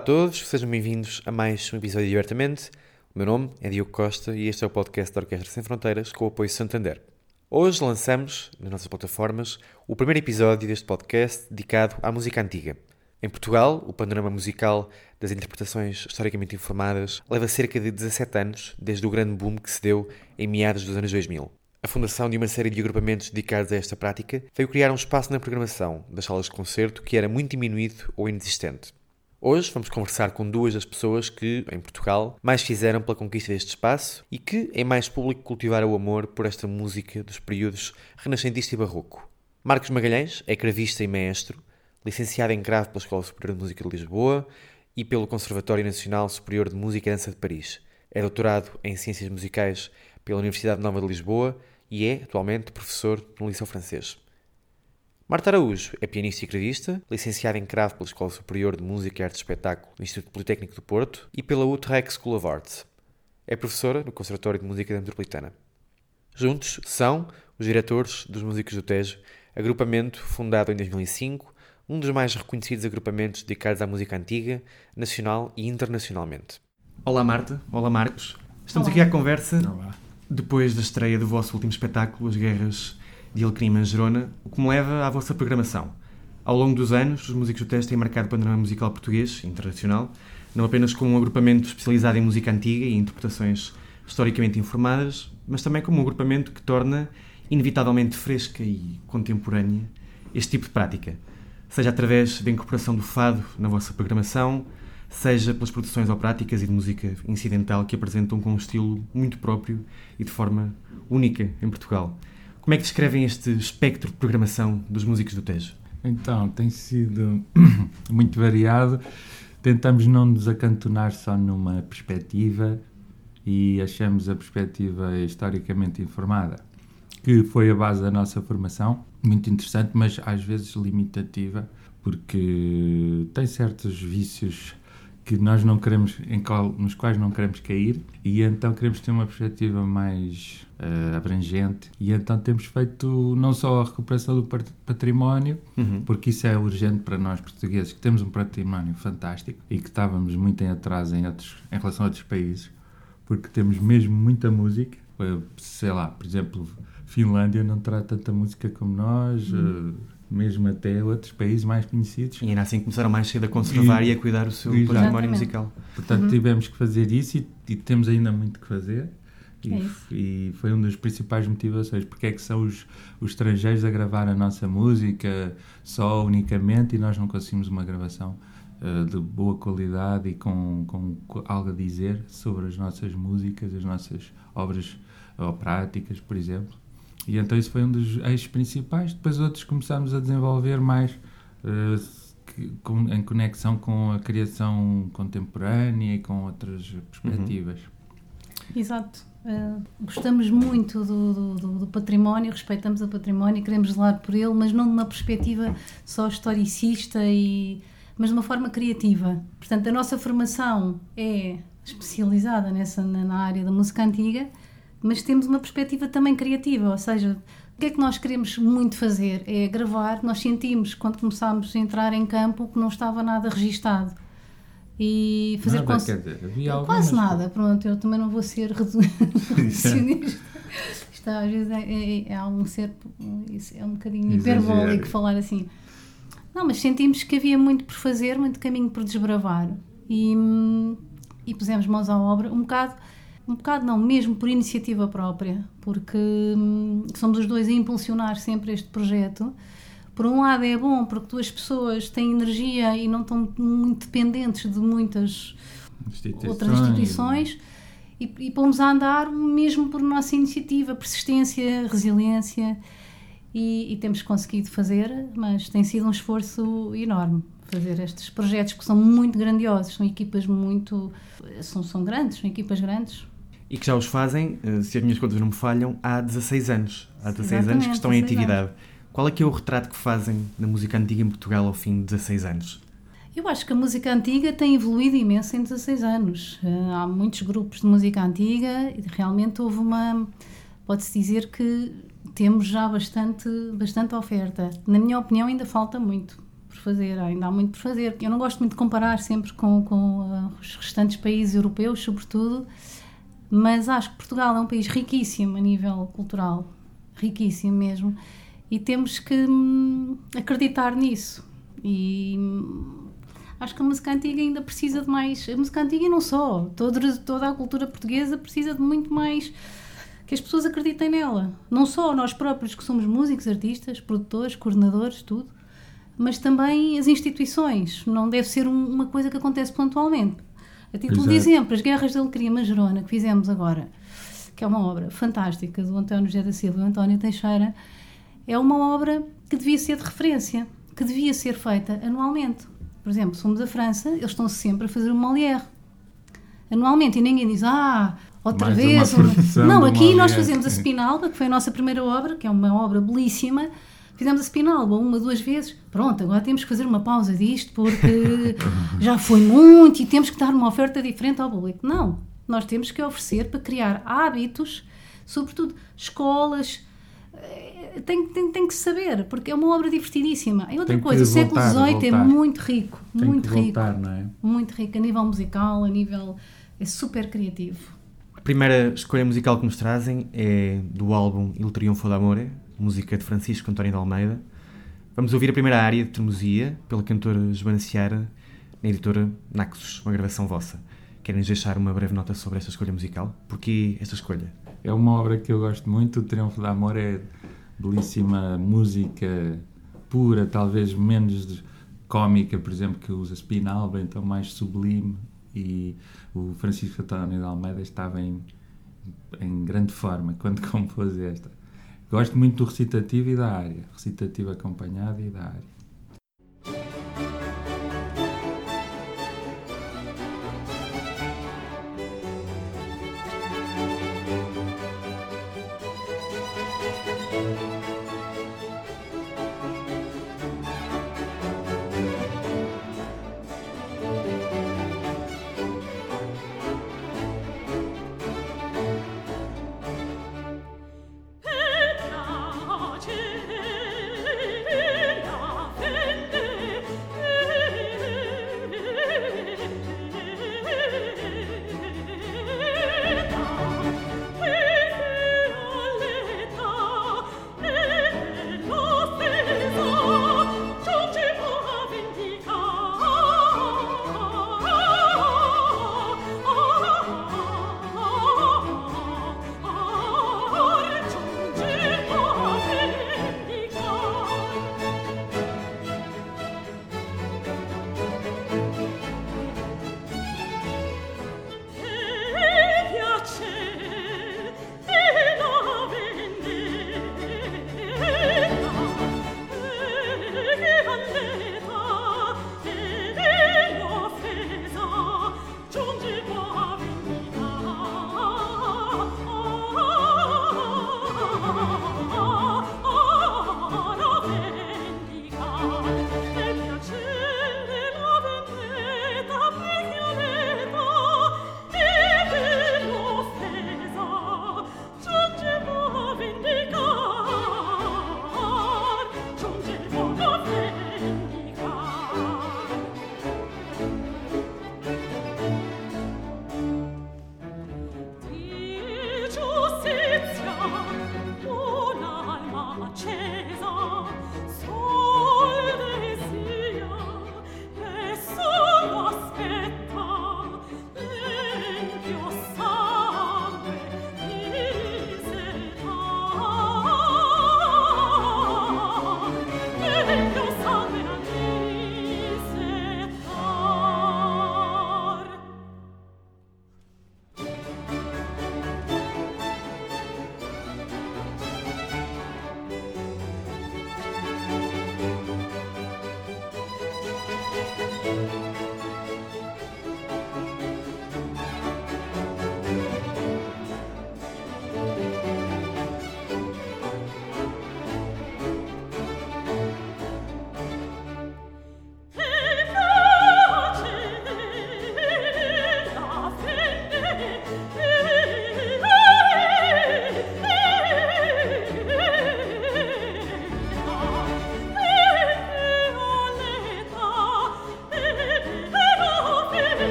A todos, sejam bem-vindos a mais um episódio de Abertamente. O meu nome é Diogo Costa e este é o podcast da Orquestra Sem Fronteiras com o apoio Santander. Hoje lançamos, nas nossas plataformas, o primeiro episódio deste podcast dedicado à música antiga. Em Portugal, o panorama musical das interpretações historicamente informadas leva cerca de 17 anos desde o grande boom que se deu em meados dos anos 2000. A fundação de uma série de agrupamentos dedicados a esta prática veio criar um espaço na programação das salas de concerto que era muito diminuído ou inexistente. Hoje vamos conversar com duas das pessoas que, em Portugal, mais fizeram pela conquista deste espaço e que, em mais público, cultivaram o amor por esta música dos períodos renascentista e barroco. Marcos Magalhães é cravista e maestro, licenciado em cravo pela Escola Superior de Música de Lisboa e pelo Conservatório Nacional Superior de Música e Dança de Paris. É doutorado em Ciências Musicais pela Universidade Nova de Lisboa e é, atualmente, professor no Liceu Francês. Marta Araújo é pianista e cravista, licenciada em cravo pela Escola Superior de Música e Arte de Espetáculo do Instituto Politécnico do Porto e pela Utrecht School of Arts. É professora no Conservatório de Música da Metropolitana. Juntos são os diretores dos Músicos do Tejo, agrupamento fundado em 2005, um dos mais reconhecidos agrupamentos dedicados à música antiga, nacional e internacionalmente. Olá Marta, olá Marcos. Estamos Olá. aqui à conversa Olá. depois da estreia do vosso último espetáculo, As Guerras de em Gerona, o que me leva à vossa programação. Ao longo dos anos, os músicos do teste têm marcado o panorama musical português internacional, não apenas como um agrupamento especializado em música antiga e interpretações historicamente informadas, mas também como um agrupamento que torna inevitavelmente fresca e contemporânea este tipo de prática, seja através da incorporação do fado na vossa programação, seja pelas produções operáticas e de música incidental que apresentam com um estilo muito próprio e de forma única em Portugal. Como é que descrevem este espectro de programação dos músicos do Tejo? Então, tem sido muito variado. Tentamos não nos acantonar só numa perspectiva e achamos a perspectiva historicamente informada, que foi a base da nossa formação, muito interessante, mas às vezes limitativa, porque tem certos vícios que nós não queremos, em qual, nos quais não queremos cair, e então queremos ter uma perspectiva mais uh, abrangente. E então temos feito não só a recuperação do património, Uhum. porque isso é urgente para nós portugueses, que temos um património fantástico e que estávamos muito em atraso em, outros, em relação a outros países, porque temos mesmo muita música. Eh, Sei lá, por exemplo, Finlândia não terá tanta música como nós. Uhum. eh, mesmo até outros países mais conhecidos. E ainda assim começaram mais cedo a conservar e, E- a cuidar o seu Exato. património Exatamente. musical. Portanto, tivemos que fazer isso e, e temos ainda muito que fazer. E, É e foi uma das principais motivações. Porque é que são os, os estrangeiros a gravar a nossa música só, unicamente, e nós não conseguimos uma gravação eh, de boa qualidade e com, com co- algo a dizer sobre as nossas músicas, as nossas obras operáticas, por exemplo. E então isso foi um dos eixos principais. Depois outros começámos a desenvolver mais que- com- em conexão com a criação contemporânea e com outras perspectivas. Exato. Uh, gostamos muito do, do- do- do património, respeitamos o património, queremos zelar por ele, mas não de uma perspectiva só historicista, e, mas de uma forma criativa. Portanto, a nossa formação é especializada nessa, na, na área da música antiga, mas temos uma perspectiva também criativa, ou seja, o que é que nós queremos muito fazer? É gravar. Nós sentimos, quando começámos a entrar em campo, que não estava nada registado. E fazer Nada, cons- dizer, havia Quase algumas- nada, pronto, eu também não vou ser redu- reducionista. Isto às vezes é, é, é um ser, é um bocadinho Exagero. hiperbólico falar assim. Não, mas sentimos que havia muito por fazer, muito caminho por desbravar e, hum, e pusemos mãos à obra, um bocado, um bocado não, mesmo por iniciativa própria, porque hum, somos os dois a impulsionar sempre este projeto. Por um lado é bom porque duas pessoas têm energia e não estão muito dependentes de muitas Instituições. outras instituições e, e pomos a andar mesmo por nossa iniciativa, persistência, resiliência e, e temos conseguido fazer, mas tem sido um esforço enorme fazer estes projetos que são muito grandiosos, são equipas muito. são, são grandes, são equipas grandes. E que já os fazem, eh, se as minhas contas não me falham, há 16 anos. Há 16 Exatamente, anos que estão em 16 atividade. Qual é que é o retrato que fazem da música antiga em Portugal ao fim de 16 anos? Eu acho que a música antiga tem evoluído imenso em 16 anos. Eh, Há muitos grupos de música antiga e realmente houve uma. Pode-se dizer que temos já bastante, bastante oferta. Na minha opinião, ainda falta muito por fazer, ainda há muito por fazer. Eu não gosto muito de comparar sempre com, com ah, os restantes países europeus, sobretudo, mas acho que Portugal é um país riquíssimo a nível cultural, riquíssimo mesmo, e temos que hum, acreditar nisso. E hum, acho que a música antiga ainda precisa de mais. A música antiga e não só, toda, toda a cultura portuguesa precisa de muito mais que as pessoas acreditem nela. Não só nós próprios que somos músicos, artistas, produtores, coordenadores, tudo, mas também as instituições. Não deve ser um- uma coisa que acontece pontualmente. A título de Exato. exemplo, as Guerras da Alecria Majerona, que fizemos agora, que é uma obra fantástica do António José da Silva e do António Teixeira, é uma obra que devia ser de referência, que devia ser feita anualmente. Por exemplo, se fomos à França, eles estão sempre a fazer uma Molière. Anualmente, e ninguém diz, ah, outra Mais vez. uma Não, aqui nós fazemos a Spinalba, que foi a nossa primeira obra, que é uma obra belíssima. Fizemos a Spinalba uma, duas vezes. Pronto, agora temos que fazer uma pausa disto porque já foi muito e temos que dar uma oferta diferente ao público. Não, nós temos que oferecer para criar hábitos, sobretudo escolas. eh, Tem, tem, tem que se saber, porque é uma obra divertidíssima. E outra coisa, o século XVIII é muito rico, Tem muito que rico, voltar, não é? muito rico a nível musical, a nível. é super criativo. A primeira escolha musical que nos trazem é do álbum Il Triunfo d'Amore, música de Francisco António de Almeida. Vamos ouvir a primeira área de Tremosia, pela cantora Joana Seara, na editora Naxos, uma gravação vossa. Querem deixar uma breve nota sobre esta escolha musical? Porquê esta escolha? É uma obra que eu gosto muito. O Triunfo da Amor é belíssima música pura, talvez menos cómica, por exemplo, que usa Spinalba, então mais sublime. E o Francisco António de Almeida estava em, em grande forma quando compôs esta. Gosto muito do recitativo e da área. Recitativo acompanhado e da área.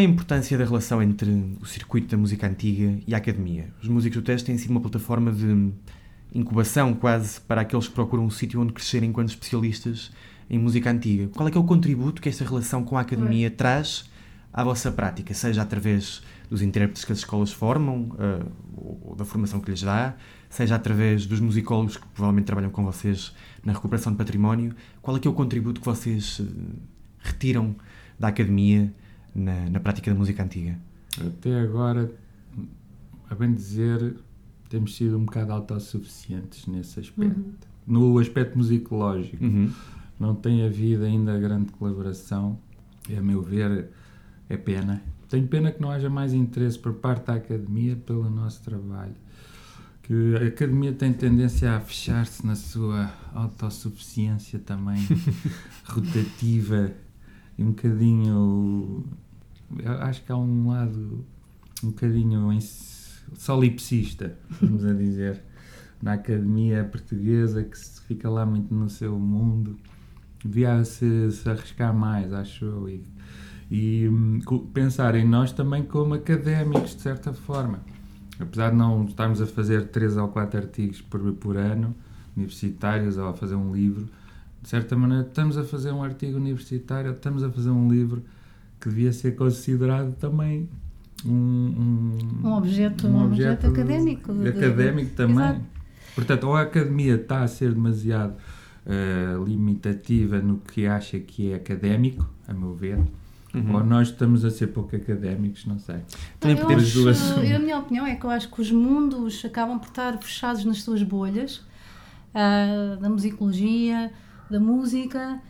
É a importância da relação entre o circuito da música antiga e a academia? Os músicos do teste têm sido uma plataforma de incubação quase para aqueles que procuram um sítio onde crescer enquanto especialistas em música antiga. Qual é que é o contributo que esta relação com a academia traz à vossa prática, seja através dos intérpretes que as escolas formam, uh, ou da formação que lhes dá, seja através dos musicólogos que provavelmente trabalham com vocês na recuperação de património, qual é que é o contributo que vocês uh, retiram da academia na, na prática da música antiga? Até agora, a bem dizer, temos sido um bocado autossuficientes nesse aspecto. Uhum. No aspecto musicológico. Uhum. Não tem havido ainda grande colaboração. E, a meu ver, é pena. Tenho pena que não haja mais interesse por parte da academia pelo nosso trabalho. Que a academia tem tendência a fechar-se na sua autossuficiência também rotativa e um bocadinho. Acho que há um lado um bocadinho solipsista, vamos a dizer, na academia portuguesa que se fica lá muito no seu mundo. Devia se, se arriscar mais, acho eu. E, e hum, pensar em nós também como académicos, de certa forma. Apesar de não estarmos a fazer três ou quatro artigos por, por ano, universitários, ou a fazer um livro, de certa maneira estamos a fazer um artigo universitário, estamos a fazer um livro que devia ser considerado também um, um, um, objeto, um, objeto, objeto académico. De, académico também. Exato. Portanto, ou a academia está a ser demasiado uh, limitativa no que acha que é académico, a meu ver, Uhum. Ou nós estamos a ser pouco académicos, não sei. Também eu podemos acho, duas. Eu, a minha opinião é que eu acho que os mundos acabam por estar fechados nas suas bolhas uh, da musicologia, da música.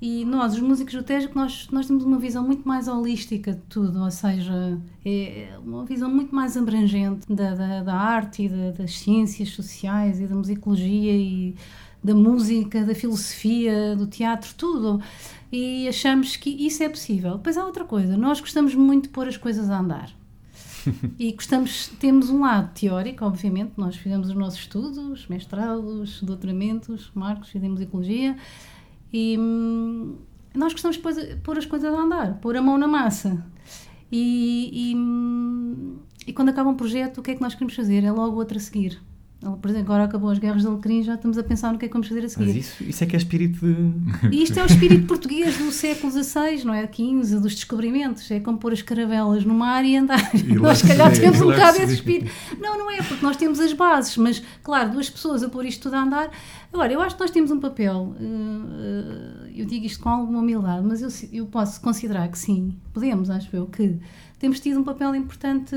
E nós, os músicos do Tejo, nós, nós temos uma visão muito mais holística de tudo, ou seja, é uma visão muito mais abrangente da, da, da arte e da, das ciências sociais e da musicologia e da música, da filosofia, do teatro, tudo e achamos que isso é possível. Depois há outra coisa, nós gostamos muito de pôr as coisas a andar. E gostamos, temos um lado teórico, obviamente, nós fizemos os nossos estudos, mestrados, doutoramentos, Marcos, fizemos ecologia, e hum, nós gostamos de pôr as coisas a andar, pôr a mão na massa. E, e, hum, e quando acaba um projeto, o que é que nós queremos fazer? É logo outro a seguir. Por exemplo, agora acabou as guerras de Alecrim, já estamos a pensar no que é que vamos fazer a seguir. Mas isso, isso é que é espírito de. E isto é o espírito português do século XVI, não é? XV, dos descobrimentos. É como pôr as caravelas no mar e andar. E nós, se calhar, temos um bocado esse espírito. Não, não é, porque nós temos as bases, mas, claro, duas pessoas a pôr isto tudo a andar. Agora, eu acho que nós temos um papel, eh, eh, eu digo isto com alguma humildade, mas eu, eu posso considerar que sim, podemos, acho eu, que temos tido um papel importante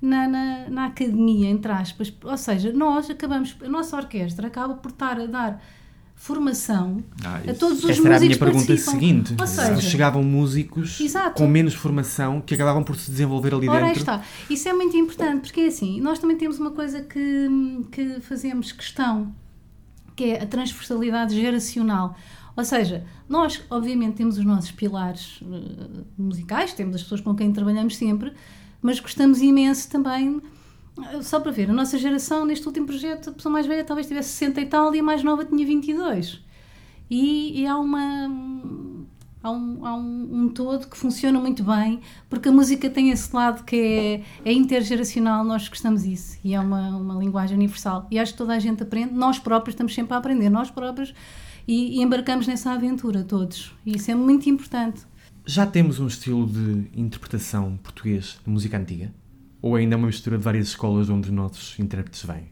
na, na, na, academia, entre aspas. Ou seja, nós acabamos, a nossa orquestra acaba por estar a dar formação ah, a todos os músicos era a minha que pergunta seguinte. Ou seja, chegavam músicos Exato. com menos formação que acabavam por se desenvolver ali Ora, dentro. está. Isso é muito importante, porque é assim, nós também temos uma coisa que, que fazemos questão, que é a transversalidade geracional. Ou seja, nós, obviamente, temos os nossos pilares uh, musicais, temos as pessoas com quem trabalhamos sempre, mas gostamos imenso também. Só para ver, a nossa geração, neste último projeto, a pessoa mais velha talvez tivesse 60 e tal e a mais nova tinha 22. E, e há uma. Há, um, há um, um, todo que funciona muito bem, porque a música tem esse lado que é, é intergeracional, nós gostamos disso, e é uma, uma linguagem universal. E acho que toda a gente aprende, nós próprios estamos sempre a aprender, nós próprios, e, e embarcamos nessa aventura todos. E isso é muito importante. Já temos um estilo de interpretação português de música antiga? Ou ainda é uma mistura de várias escolas onde os nossos intérpretes vêm?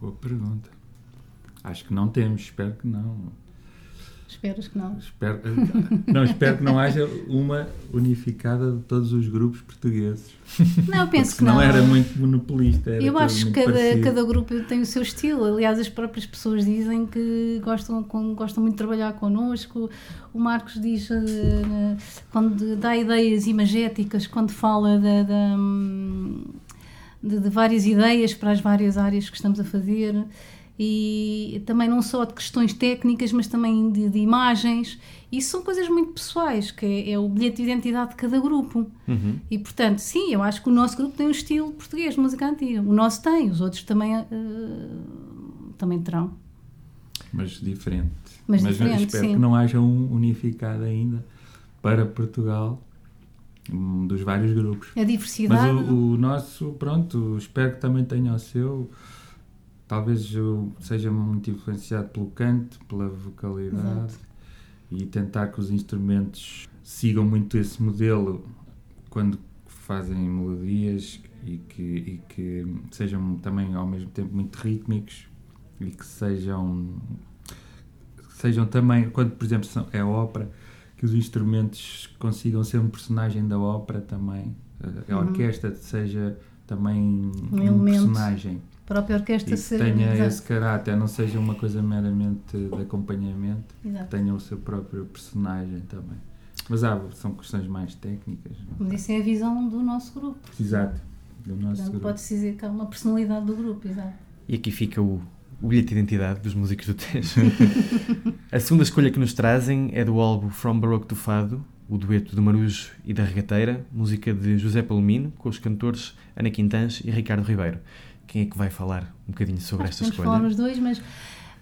Boa pergunta. Acho que não temos, espero que não. Esperas que não? Espero, não, espero que não haja uma unificada de todos os grupos portugueses. Não, eu penso que não. Não era muito monopolista. Era eu acho que cada, cada grupo tem o seu estilo. Aliás, as próprias pessoas dizem que gostam, gostam muito de trabalhar connosco. O Marcos diz, eh, quando dá ideias imagéticas, quando fala de, de, de várias ideias para as várias áreas que estamos a fazer e também não só de questões técnicas, mas também de, de imagens. Isso são coisas muito pessoais, que é, é o bilhete de identidade de cada grupo. Uhum. E portanto, sim, eu acho que o nosso grupo tem um estilo português de música antiga. O nosso tem, os outros também, uh, também terão. Mas diferente. Mas, Mas diferente, espero sim. que não haja um unificado ainda, para Portugal um, dos vários grupos. A diversidade. Mas o, o nosso, pronto, espero que também tenha o seu. Talvez eu seja muito influenciado pelo canto, pela vocalidade Exato. e tentar que os instrumentos sigam muito esse modelo quando fazem melodias e que, e que sejam também ao mesmo tempo muito rítmicos e que sejam sejam também quando por exemplo são, é ópera que os instrumentos consigam ser um personagem da ópera também a Uhum. orquestra seja também um, elemento. personagem A própria e orquestra que ser. tenha Exato. esse caráter não seja uma coisa meramente de acompanhamento Exato. tenha o seu próprio personagem também mas há, são questões mais técnicas não? Mas isso é a visão do nosso grupo. Exato, do nosso Portanto, grupo. pode-se dizer que há uma personalidade do grupo, exato. E aqui fica o, o bilhete de identidade dos músicos do Tejo. a segunda escolha que nos trazem é do álbum From Baroque to Fado, o dueto do Marujo e da Regateira, música de José Palomino, com os cantores Ana Quintans e Ricardo Ribeiro. Quem é que vai falar um bocadinho sobre esta Podemos escolha? falar os dois, mas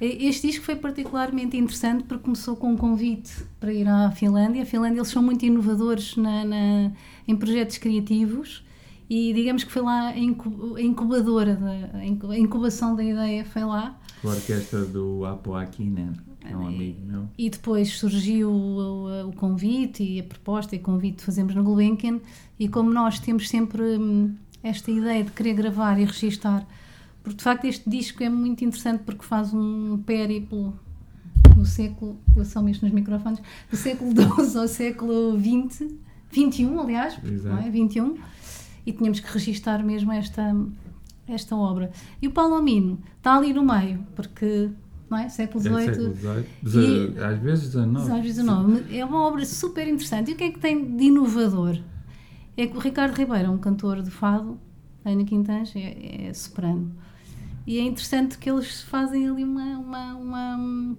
eh, este disco foi particularmente interessante porque começou com um convite para ir à Finlândia. A Finlândia, eles são muito inovadores na, na- em projetos criativos e digamos que foi lá a incu- a incubadora, da, a incu- a incubação da ideia foi lá. Com a orquestra do Apo Aquinen, que é um amigo meu. E depois surgiu o, o- convite e a proposta e o convite que fazemos no Gulbenkian e como nós temos sempre hum, esta ideia de querer gravar e registar, porque de facto este disco é muito interessante porque faz um périplo do século, eu só mexo nos microfones, do século XII ao século XX, XXI aliás, Exato. não é? 21, e tínhamos que registar mesmo esta, esta obra. E o Palomino está ali no meio, porque não é? século É XVIII, século XVIII, Deze- às vezes XIX. às vezes É uma obra super interessante. E o que é que tem de inovador? É que o Ricardo Ribeiro é um cantor de fado, Ana Quintans é, é soprano. E é interessante que eles fazem ali uma, uma, uma- um,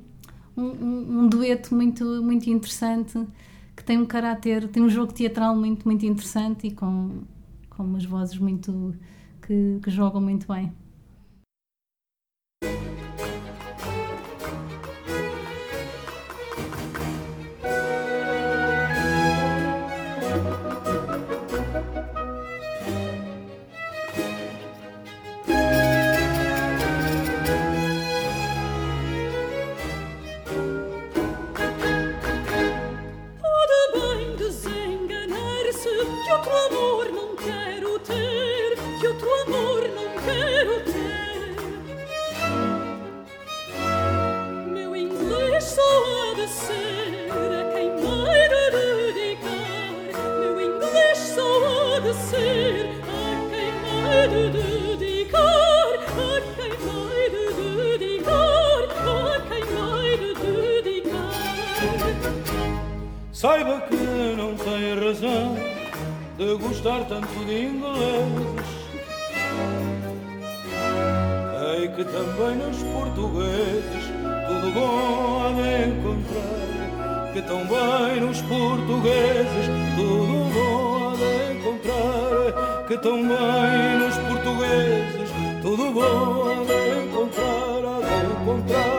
um- um dueto muito, muito interessante, que tem um caráter, tem um jogo teatral muito, muito interessante e com, com umas vozes muito que, que jogam muito bem. Io tuo amor non quero ter, io tuo amor non quero ter. Gostar tanto de ingleses. Sei que também nos portugueses tudo bom há de encontrar. Que tão bem nos portugueses tudo bom há de encontrar. Que tão bem nos portugueses tudo bom há de encontrar. Há de encontrar,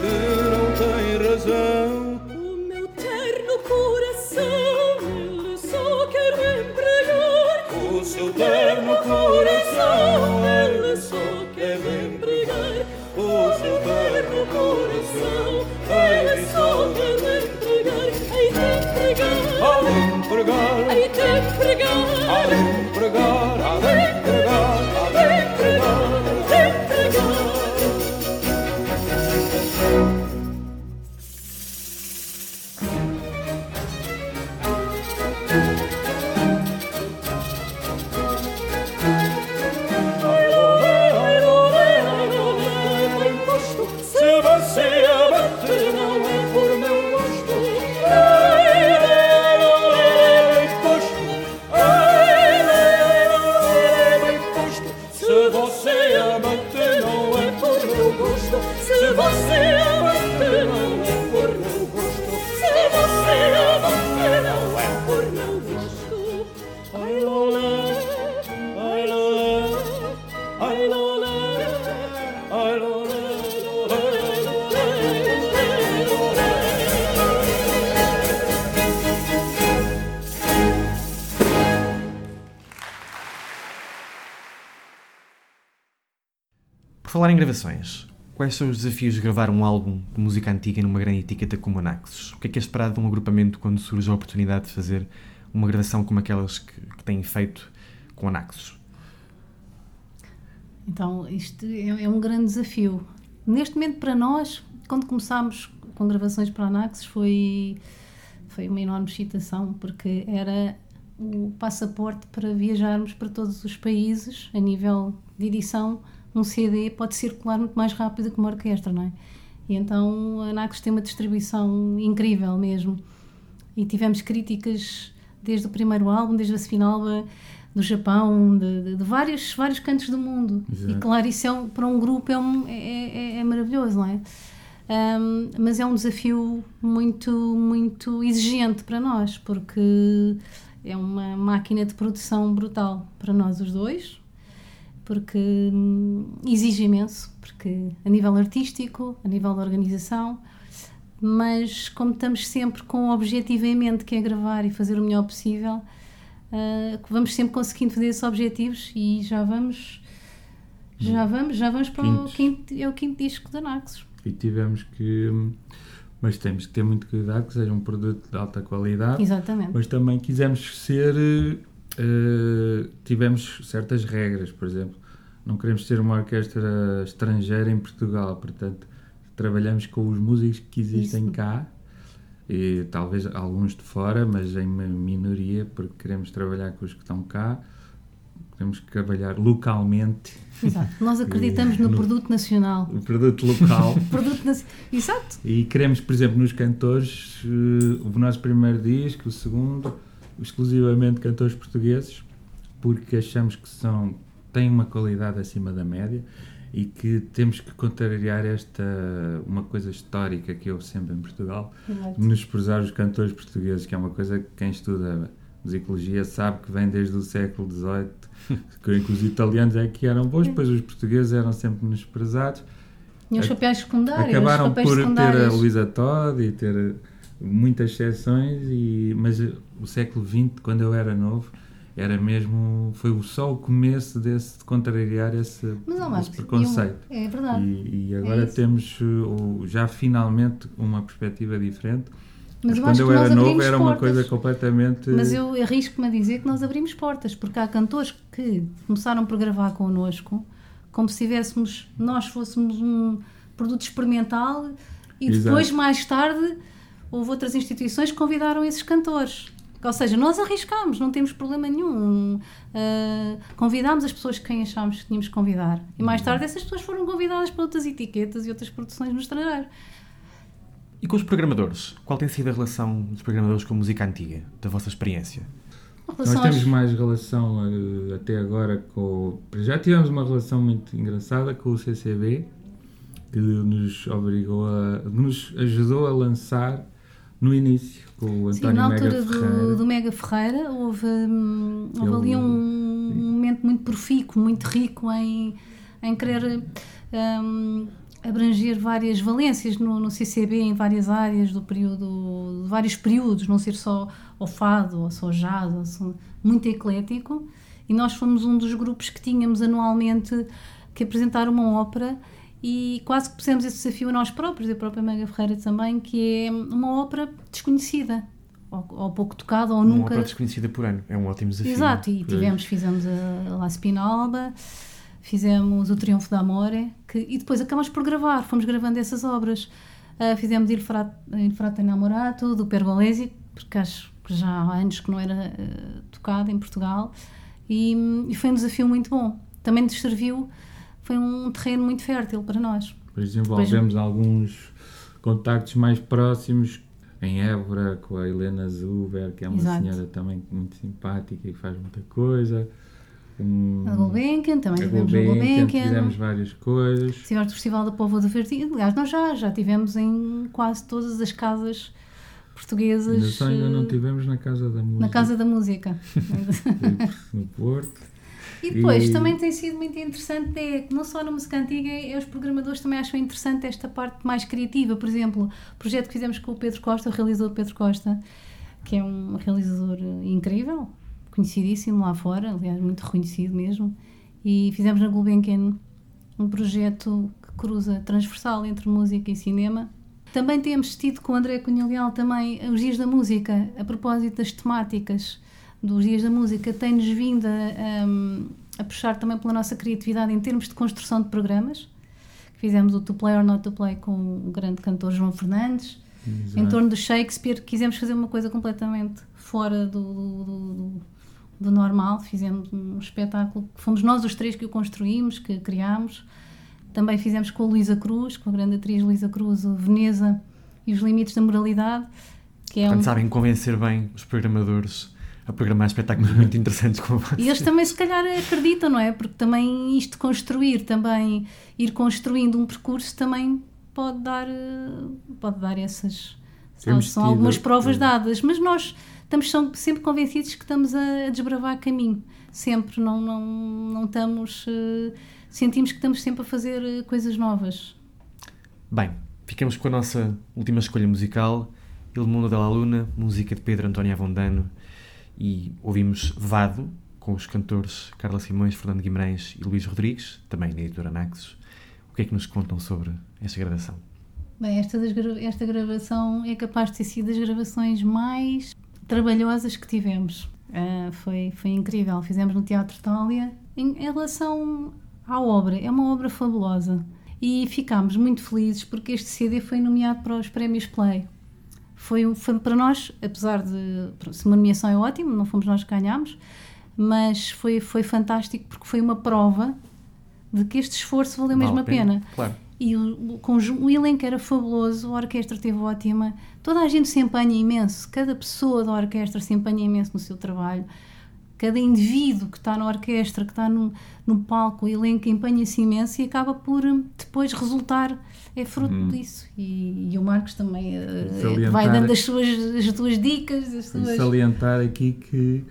Que não tem razão. Gravações, quais são os desafios de gravar um álbum de música antiga numa grande etiqueta como a Naxos? O que é que é esperado de um agrupamento quando surge a oportunidade de fazer uma gravação como aquelas que, que têm feito com a Naxos? Então, isto é, é um grande desafio. Neste momento, para nós, quando começámos com gravações para a Naxos, foi, foi uma enorme excitação, porque era o passaporte para viajarmos para todos os países, a nível de edição, um CD pode circular muito mais rápido que uma orquestra, não é? E então a Naxos tem uma distribuição incrível mesmo. E tivemos críticas desde o primeiro álbum, desde a Sfinalba, do Japão, de, de, de vários, vários cantos do mundo. Exato. E claro, isso é um- para um grupo é, um- é, é- é maravilhoso, não é? Um, mas é um desafio muito, muito exigente para nós, porque é uma máquina de produção brutal para nós os dois, porque hum, exige imenso, porque a nível artístico, a nível da organização, mas como estamos sempre com o objetivo em mente, que é gravar e fazer o melhor possível, que vamos sempre conseguindo fazer esses objetivos e já vamos já vamos, já vamos para o Quintos. quinto, é o quinto disco da Naxos. E tivemos que. Mas temos que ter muito cuidado que seja um produto de alta qualidade. Exatamente. Mas também quisemos ser. Eh, tivemos certas regras, por exemplo, não queremos ser uma orquestra estrangeira em Portugal, portanto, trabalhamos com os músicos que existem Isso. cá e talvez alguns de fora, mas em minoria, porque queremos trabalhar com os que estão cá, queremos trabalhar localmente Exato. Nós acreditamos no no- produto nacional. o produto local. Produto naci- Exato. E queremos, por exemplo, nos cantores, eh, o nosso primeiro disco, o segundo, exclusivamente cantores portugueses, porque achamos que são, têm uma qualidade acima da média e que temos que contrariar esta, uma coisa histórica que houve sempre em Portugal, Exato. menosprezar os cantores portugueses, que é uma coisa que quem estuda musicologia sabe que vem desde o século XVIII, que os italianos é que eram bons, depois os portugueses eram sempre menosprezados. E os papéis secundários. Acabaram papéis por ter a secundários. Luísa Todd e ter muitas exceções, e, mas o século XX, quando eu era novo, era mesmo, foi só o começo desse, de contrariar esse, Mas, esse preconceito. e um- É verdade. E, e agora isso. temos o- já finalmente uma perspectiva diferente. Mas Mas, eu quando acho eu era novo era uma portas. coisa completamente. Mas eu arrisco-me a dizer que nós abrimos portas, porque há cantores que começaram por gravar connosco, como se tivéssemos, nós fôssemos um produto experimental, e Exato. depois, mais tarde, houve outras instituições que convidaram esses cantores. Ou seja, nós arriscámos, não temos problema nenhum. Ah, convidámos as pessoas que quem achámos que tínhamos que convidar. E mais tarde essas pessoas foram convidadas para outras etiquetas e outras produções no estrangeiro. E com os programadores? Qual tem sido a relação dos programadores com a música antiga, da vossa experiência? Nós temos às- mais relação eh, até agora com. Já tivemos uma relação muito engraçada com o CCB, que nos obrigou a. nos ajudou a lançar no início, com o Sim, António na Mega altura Ferreira. do, do Mega Ferreira houve, hum, houve ali um, um momento muito profícuo, muito rico em, em querer hum, abranger várias valências no, no CCB em várias áreas do período, de vários períodos, não ser só o fado ou só jazz, ou só- muito eclético. E nós fomos um dos grupos que tínhamos anualmente que apresentar uma ópera e quase que pusemos esse desafio a nós próprios, e a própria Mega Ferreira também, que é uma ópera desconhecida, ou, ou pouco tocada, ou Uma nunca. ópera desconhecida por ano. É um ótimo desafio. Exato, e tivemos, fizemos a La Spinalba, fizemos o Triunfo da Amore, que, e depois acabamos por gravar, fomos gravando essas obras. Ah, fizemos Il Frate, Il Frate Innamorato, do Pergolesi, porque acho que já há anos que não era ah, tocado em Portugal, e, e foi um desafio muito bom. Também nos serviu, foi um terreno muito fértil para nós. Depois desenvolvemos alguns contactos mais próximos em Évora com a Helena Zuber, que é uma Exato. senhora também muito simpática e que faz muita coisa. Um, A Gulbenkian, também a tivemos no Gulbenkian, fizemos várias coisas. Tivemos do Festival da Póvoa do Verde. Aliás, nós já, já tivemos em quase todas as casas portuguesas. Ainda só ainda não eh, tivemos na Casa da Música. Na Casa da Música. no Porto. E depois E- também tem sido muito interessante, é não só na música antiga, é, os programadores também acham interessante esta parte mais criativa. Por exemplo, o projeto que fizemos com o Pedro Costa, o realizador Pedro Costa, que é um realizador incrível, conhecidíssimo lá fora, aliás, muito reconhecido mesmo. E fizemos na Gulbenkian um projeto que cruza transversal entre música e cinema. Também temos tido com o André Cunha Leal também os Dias da Música, a propósito das temáticas dos Dias da Música, tem-nos vindo a, um, a puxar também pela nossa criatividade em termos de construção de programas. Fizemos o To Play or Not To Play com o grande cantor João Fernandes. Exato. Em torno do Shakespeare, quisemos fazer uma coisa completamente fora do, do, do- do- do normal. Fizemos um espetáculo que fomos nós os três que o construímos, que criámos. Também fizemos com a Luísa Cruz, com a grande atriz Luísa Cruz, o Veneza e os Limites da Moralidade, que é Portanto, um, sabem convencer bem os programadores a programar espetáculos muito interessantes como vocês. E eles também se calhar acreditam, não é? Porque também isto de construir, também ir construindo um percurso também pode dar, eh, pode dar essas são, Temos são tido- algumas provas dadas, mas nós estamos sempre convencidos que estamos a, a desbravar caminho, sempre, não, não, não estamos, eh, sentimos que estamos sempre a fazer eh, coisas novas. Bem, ficamos com a nossa última escolha musical, Il Mundo della Luna, música de Pedro António Avondano, e ouvimos Vado, com os cantores Carla Simões, Fernando Guimarães e Luís Rodrigues, também da editora Naxos. O que é que nos contam sobre esta gravação? Bem, esta, esta gravação é capaz de ter sido das gravações mais trabalhosas que tivemos. Ah, foi, foi incrível. Fizemos no Teatro Itália. Em, em relação à obra, é uma obra fabulosa. E ficámos muito felizes porque este CD foi nomeado para os Prémios Play. Foi, foi para nós, apesar de. se uma nomeação é ótimo, não fomos nós que ganhámos, mas foi, foi fantástico porque foi uma prova de que este esforço valeu mesmo Vale a pena. Claro. E o, o, o elenco era fabuloso, a orquestra teve ótima, toda a gente se empenha imenso, cada pessoa da orquestra se empenha imenso no seu trabalho, cada indivíduo que está na orquestra, que está no, no palco, o elenco empenha-se imenso e acaba por depois resultar, é fruto disso. E, e o Marcos também Salientar- vai dando as suas, as suas dicas, as suas... salientar aqui que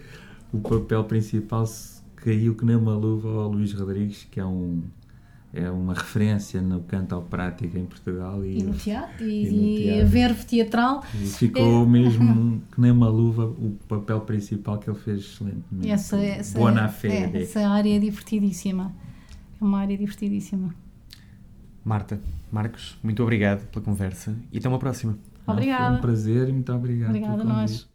o papel principal caiu que nem uma luva ao Luís Rodrigues, que é um é uma referência no canto operático em Portugal e, E no teatro, e, E e a verve teatral. e ficou É. mesmo que nem uma luva o papel principal que ele fez excelentemente. Essa, essa, Boa na é, fé. essa área é divertidíssima. É uma área divertidíssima. Marta, Marcos, muito obrigado pela conversa e até uma próxima. Foi Obrigada. um prazer e muito obrigado. Obrigada a nós.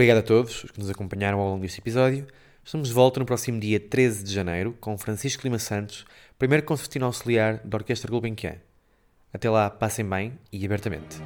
Obrigado a todos os que nos acompanharam ao longo deste episódio. Estamos de volta no próximo dia 13 de janeiro com Francisco Lima Santos, primeiro concertino auxiliar da Orquestra Gulbenkian. Até lá, passem bem e abertamente.